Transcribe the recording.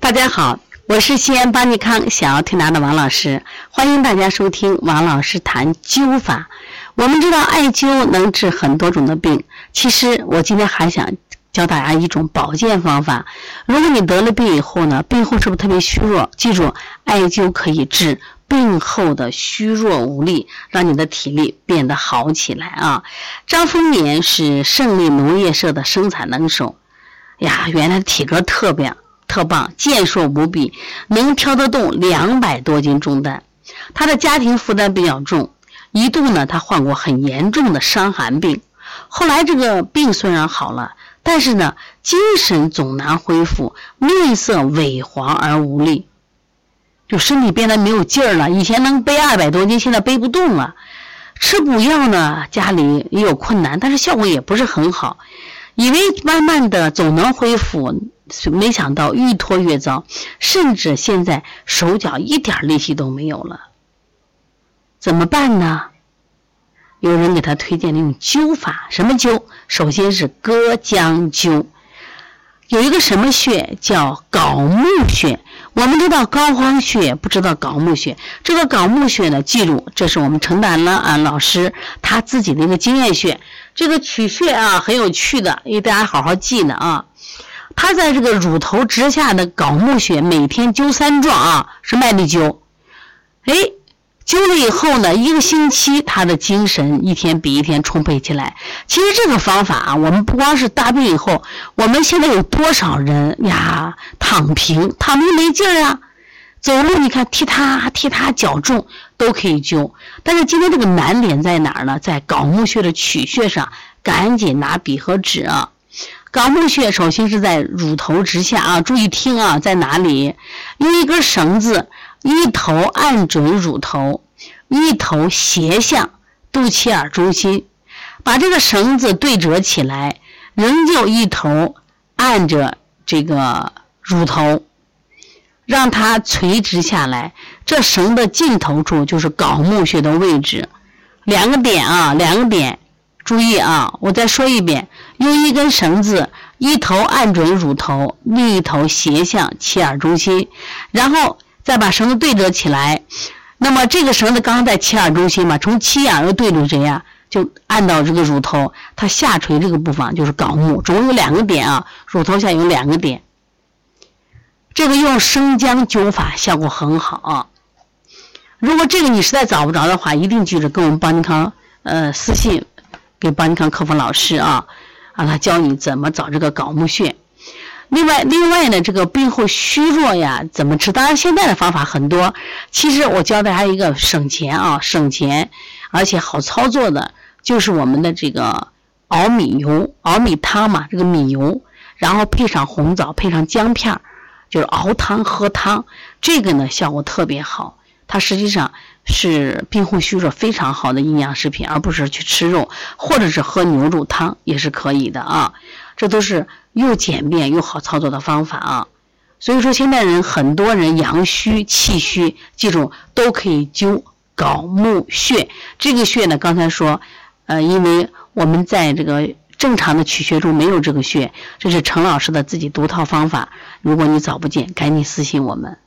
大家好，我是西安邦尼康小儿推拿的王老师，欢迎大家收听王老师谈灸法。我们知道艾灸能治很多种的病，其实我今天还想教大家一种保健方法。如果你得了病以后呢，病后是不是特别虚弱？记住，艾灸可以治病后的虚弱无力，让你的体力变得好起来啊！张丰年是胜利农业社的生产能手，呀，原来体格特别。特棒，健硕无比，能挑得动两百多斤重担。他的家庭负担比较重，一度呢，他患过很严重的伤寒病。后来这个病虽然好了，但是呢，精神总难恢复，面色萎黄而无力，就身体变得没有劲儿了。以前能背二百多斤，现在背不动了。吃补药呢，家里也有困难，但是效果也不是很好。以为慢慢的总能恢复。没想到越拖越糟，甚至现在手脚一点力气都没有了，怎么办呢？有人给他推荐了用灸法，什么灸？首先是割姜灸，有一个什么穴叫槁木穴。我们知道膏肓穴，不知道槁木穴。这个槁木穴呢，记住，这是我们承担了啊老师他自己的一个经验穴。这个取穴啊很有趣的，因为大家好好记呢啊。他在这个乳头直下的槁木穴，每天灸三壮啊，是麦粒灸。哎，灸了以后呢，一个星期他的精神一天比一天充沛起来。其实这个方法啊，我们不光是大病以后，我们现在有多少人呀躺平，躺平没劲儿啊，走路你看踢踏踢踏脚重都可以灸。但是今天这个难点在哪儿呢？在槁木穴的取穴上，赶紧拿笔和纸啊。槁木穴首先是在乳头之下啊，注意听啊，在哪里？用一根绳子，一头按准乳头，一头斜向肚脐眼中心，把这个绳子对折起来，仍旧一头按着这个乳头，让它垂直下来。这绳的尽头处就是槁木穴的位置，两个点啊，两个点。注意啊！我再说一遍，用一根绳子，一头按准乳头，另一头斜向脐眼中心，然后再把绳子对折起来。那么这个绳子刚刚在脐眼中心嘛，从脐眼又对准谁呀？就按到这个乳头，它下垂这个部分就是睾木，总共有两个点啊，乳头下有两个点。这个用生姜灸法效果很好啊。如果这个你实在找不着的话，一定记着跟我们邦尼康呃私信。给邦尼康客服老师啊，让他教你怎么找这个槁木穴。另外，另外呢，这个病后虚弱呀，怎么治？当然，现在的方法很多。其实我教大家一个省钱啊，省钱而且好操作的，就是我们的这个熬米油、熬米汤嘛，这个米油，然后配上红枣，配上姜片儿就是熬汤喝汤，这个呢效果特别好。它实际上是病后虚弱非常好的营养食品，而不是去吃肉或者是喝牛肉汤也是可以的啊。这都是又简便又好操作的方法啊。所以说，现代人很多人阳虚气虚，记住都可以灸搞木穴。这个穴呢，刚才说，呃，因为我们在这个正常的取穴中没有这个穴，这是陈老师的自己独套方法。如果你找不见，赶紧私信我们。